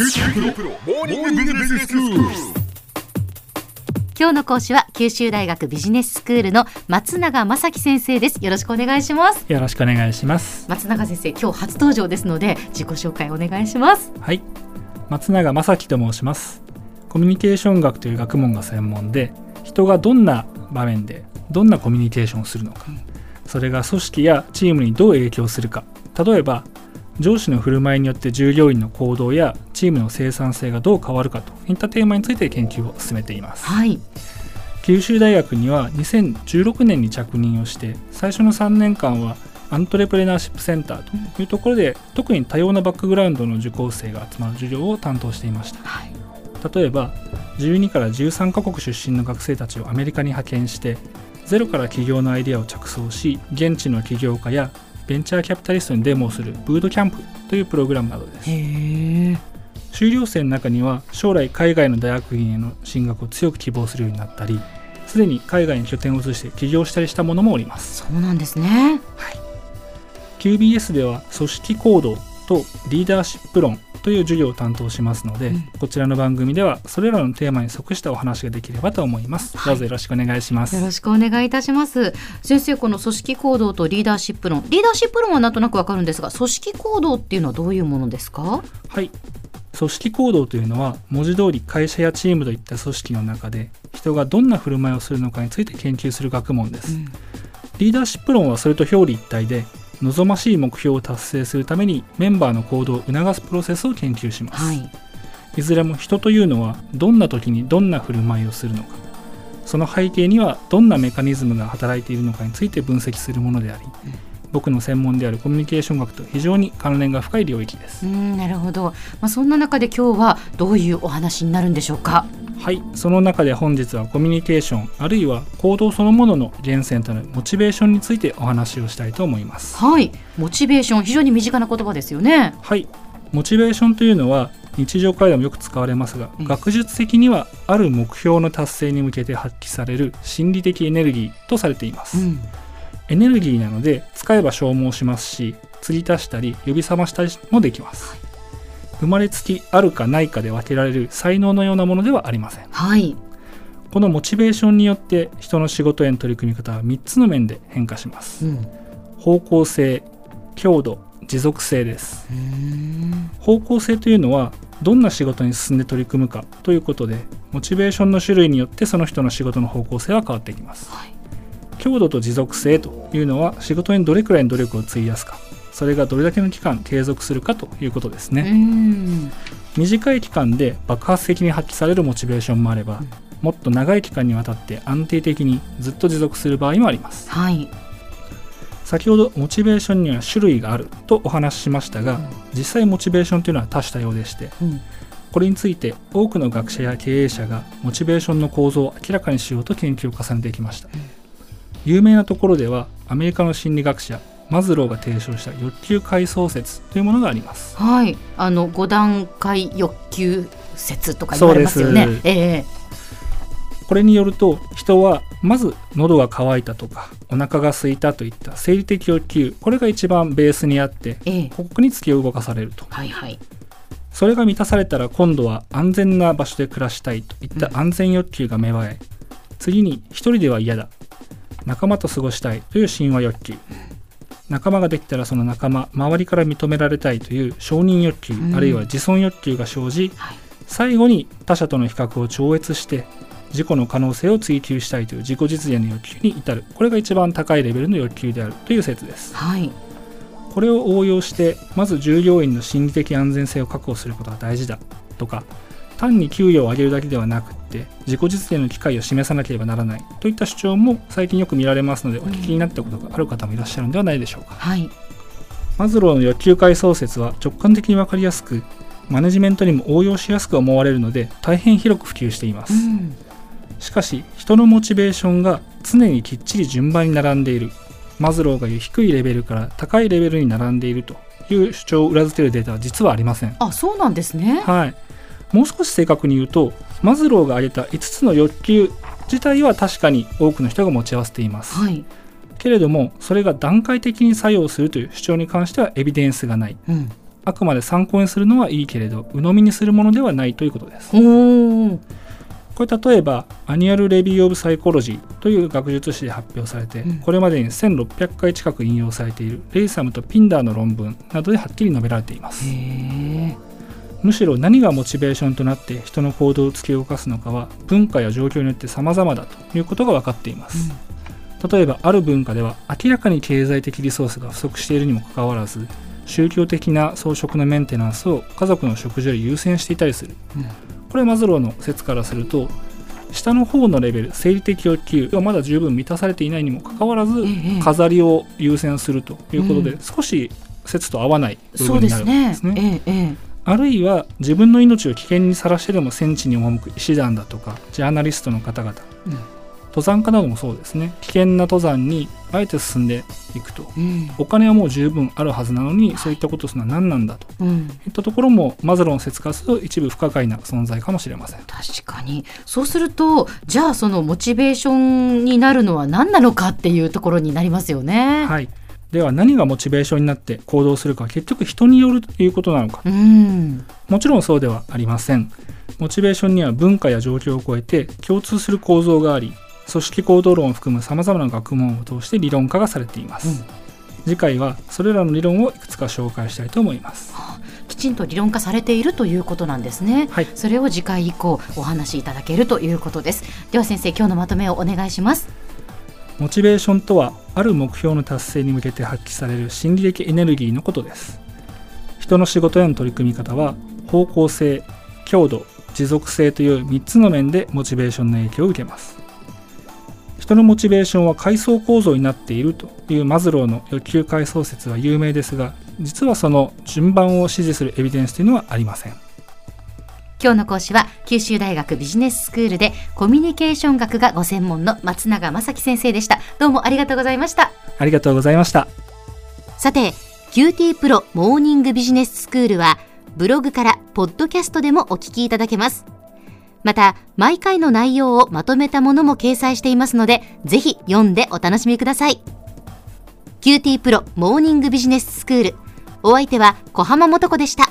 今日の講師は九州大学ビジネススクールの松永正樹先生です。よろしくお願いします。よろしくお願いします。松永先生今日初登場ですので自己紹介お願いします。はい。松永正樹と申します。コミュニケーション学という学問が専門で人がどんな場面でどんなコミュニケーションをするのか、それが組織やチームにどう影響するか例えば上司の振る舞いによって従業員の行動やチームの生産性がどう変わるかといったテーマについて研究を進めています、はい、九州大学には2016年に着任をして最初の3年間はアントレプレナーシップセンターというところで、特に多様なバックグラウンドの受講生が集まる授業を担当していました、はい、例えば12から13カ国出身の学生たちをアメリカに派遣してゼロから起業のアイデアを着想し現地の起業家やベンチャーキャピタリストにデモをするブードキャンプというプログラムなどです。修了生の中には将来海外の大学院への進学を強く希望するようになったりすでに海外に拠点を移して起業したりしたものもおります。そうなんですね、はい、QBS では組織行動とリーダーシップ論という授業を担当しますので、うん、こちらの番組ではそれらのテーマに即したお話ができればと思います、はい、どうぞよろしくお願いします。よろしくお願いいたします。先生この組織行動とリーダーシップ論。リーダーシップ論はなんとなくわかるんですが組織行動っていうのはどういうものですか？はい。組織行動というのは文字通り会社やチームといった組織の中で人がどんな振る舞いをするのかについて研究する学問です、うん、リーダーシップ論はそれと表裏一体で望ましい目標を達成するためにメンバーの行動を促すプロセスを研究します、はい、いずれも人というのはどんな時にどんな振る舞いをするのか。その背景にはどんなメカニズムが働いているのかについて分析するものであり、うん、僕の専門であるコミュニケーション学と非常に関連が深い領域です。うんなるほど、まあ、そんな中で今日はどういうお話になるんでしょうか？はいその中で本日はコミュニケーションあるいは行動そのものの源泉となるモチベーションについてお話をしたいと思います。はいモチベーション非常に身近な言葉ですよね。はいモチベーションというのは日常会話もよく使われますが、うん、学術的にはある目標の達成に向けて発揮される心理的エネルギーとされています、うん、エネルギーなので使えば消耗しますし釣り足したり呼び覚ましたりもできます、はい生まれつきあるかないかで分けられる才能のようなものではありません、はい、このモチベーションによって人の仕事への取り組み方は3つの面で変化します、うん、方向性強度持続性です。方向性というのはどんな仕事に進んで取り組むかということでモチベーションの種類によってその人の仕事の方向性は変わってきます、はい、強度と持続性というのは仕事にどれくらいの努力を費やすかそれがどれだけの期間継続するかということですね。短い期間で爆発的に発揮されるモチベーションもあれば、うん、もっと長い期間にわたって安定的にずっと持続する場合もあります、はい、先ほどモチベーションには種類があるとお話ししましたが、うん、実際モチベーションというのは多種多様でして、うん、これについて多くの学者や経営者がモチベーションの構造を明らかにしようと研究を重ねてきました、有名なところではアメリカの心理学者マズローが提唱した欲求階層説というものがあります。はい、あの五段階欲求説とか言われますよね。えー、これによると人はまず喉が渇いたとかお腹が空いたといった生理的欲求これが一番ベースにあって、えー、ここに突き動かされると。はいはい。それが満たされたら今度は安全な場所で暮らしたいといった安全欲求が芽生え、うん、次に一人では嫌だ仲間と過ごしたいという神話欲求仲間ができたらその仲間周りから認められたいという承認欲求、うん、あるいは自尊欲求が生じ、はい、最後に他者との比較を超越して自己の可能性を追求したいという自己実現の欲求に至る。これが一番高いレベルの欲求であるという説です、はい、これを応用してまず従業員の心理的安全性を確保することが大事だとか単に給与を上げるだけではなくって自己実現の機会を示さなければならない。といった主張も最近よく見られますのでお聞きになったことがある方もいらっしゃるのではないでしょうか、はい、マズローの欲求階層説は直感的に分かりやすくマネジメントにも応用しやすく思われるので大変広く普及しています、うん、しかし人のモチベーションが常にきっちり順番に並んでいる。マズローが言う低いレベルから高いレベルに並んでいるという主張を裏付けるデータは実はありません。あそうなんですね。はいもう少し正確に言うとマズローが挙げた5つの欲求自体は確かに多くの人が持ち合わせています、はい、けれどもそれが段階的に作用するという主張に関してはエビデンスがない、うん、あくまで参考にするのはいいけれど鵜呑みにするものではないということです。これ例えば Annual Review of Psychology という学術誌で発表されて、うん、これまでに1600回近く引用されているレイサムとピンダーの論文などではっきり述べられていますむしろ何がモチベーションとなって人の行動を突き動かすのかは文化や状況によって様々だということが分かっています、うん、例えばある文化では明らかに経済的リソースが不足しているにもかかわらず宗教的な装飾のメンテナンスを家族の食事より優先していたりする、うん、これマズローの説からすると下の方のレベル生理的欲求はまだ十分満たされていないにもかかわらず、飾りを優先するということで、うん、少し説と合わない部分になるんですね。すねあるいは自分の命を危険にさらしてでも戦地に赴く医師団だとかジャーナリストの方々、うん、登山家などもそうですね。危険な登山にあえて進んでいくと、うん、お金はもう十分あるはずなのに、そういったことするのは何なんだと、うん、いったところもマズローの説化すると一部不可解な存在かもしれません。確かに。そうするとじゃあそのモチベーションになるのは何なのかっていうところになりますよね。はいでは何がモチベーションになって行動するか結局人によるということなのか、うん、もちろんそうではありません。モチベーションには文化や状況を超えて共通する構造があり組織行動論を含むさまざまな学問を通して理論化がされています、うん、次回はそれらの理論をいくつか紹介したいと思います、はあ、きちんと理論化されているということなんですね、はい、それを次回以降お話しいただけるということです。では先生今日のまとめをお願いしますモチベーションとはある目標の達成に向けて発揮される心理的エネルギーのことです。人の仕事への取り組み方は方向性強度持続性という3つの面でモチベーションの影響を受けます。人のモチベーションは階層構造になっているというマズローの欲求階層説は有名ですが実はその順番を支持するエビデンスというのはありません。今日の講師は九州大学ビジネススクールでコミュニケーション学がご専門の松永正樹先生でしたどうもありがとうございましたありがとうございましたさて QT プロモーニングビジネススクールはブログからポッドキャストでもお聞きいただけますまた、毎回の内容をまとめたものも掲載していますので、ぜひ読んでお楽しみください。QT プロモーニングビジネススクール。お相手は小浜もとこでした。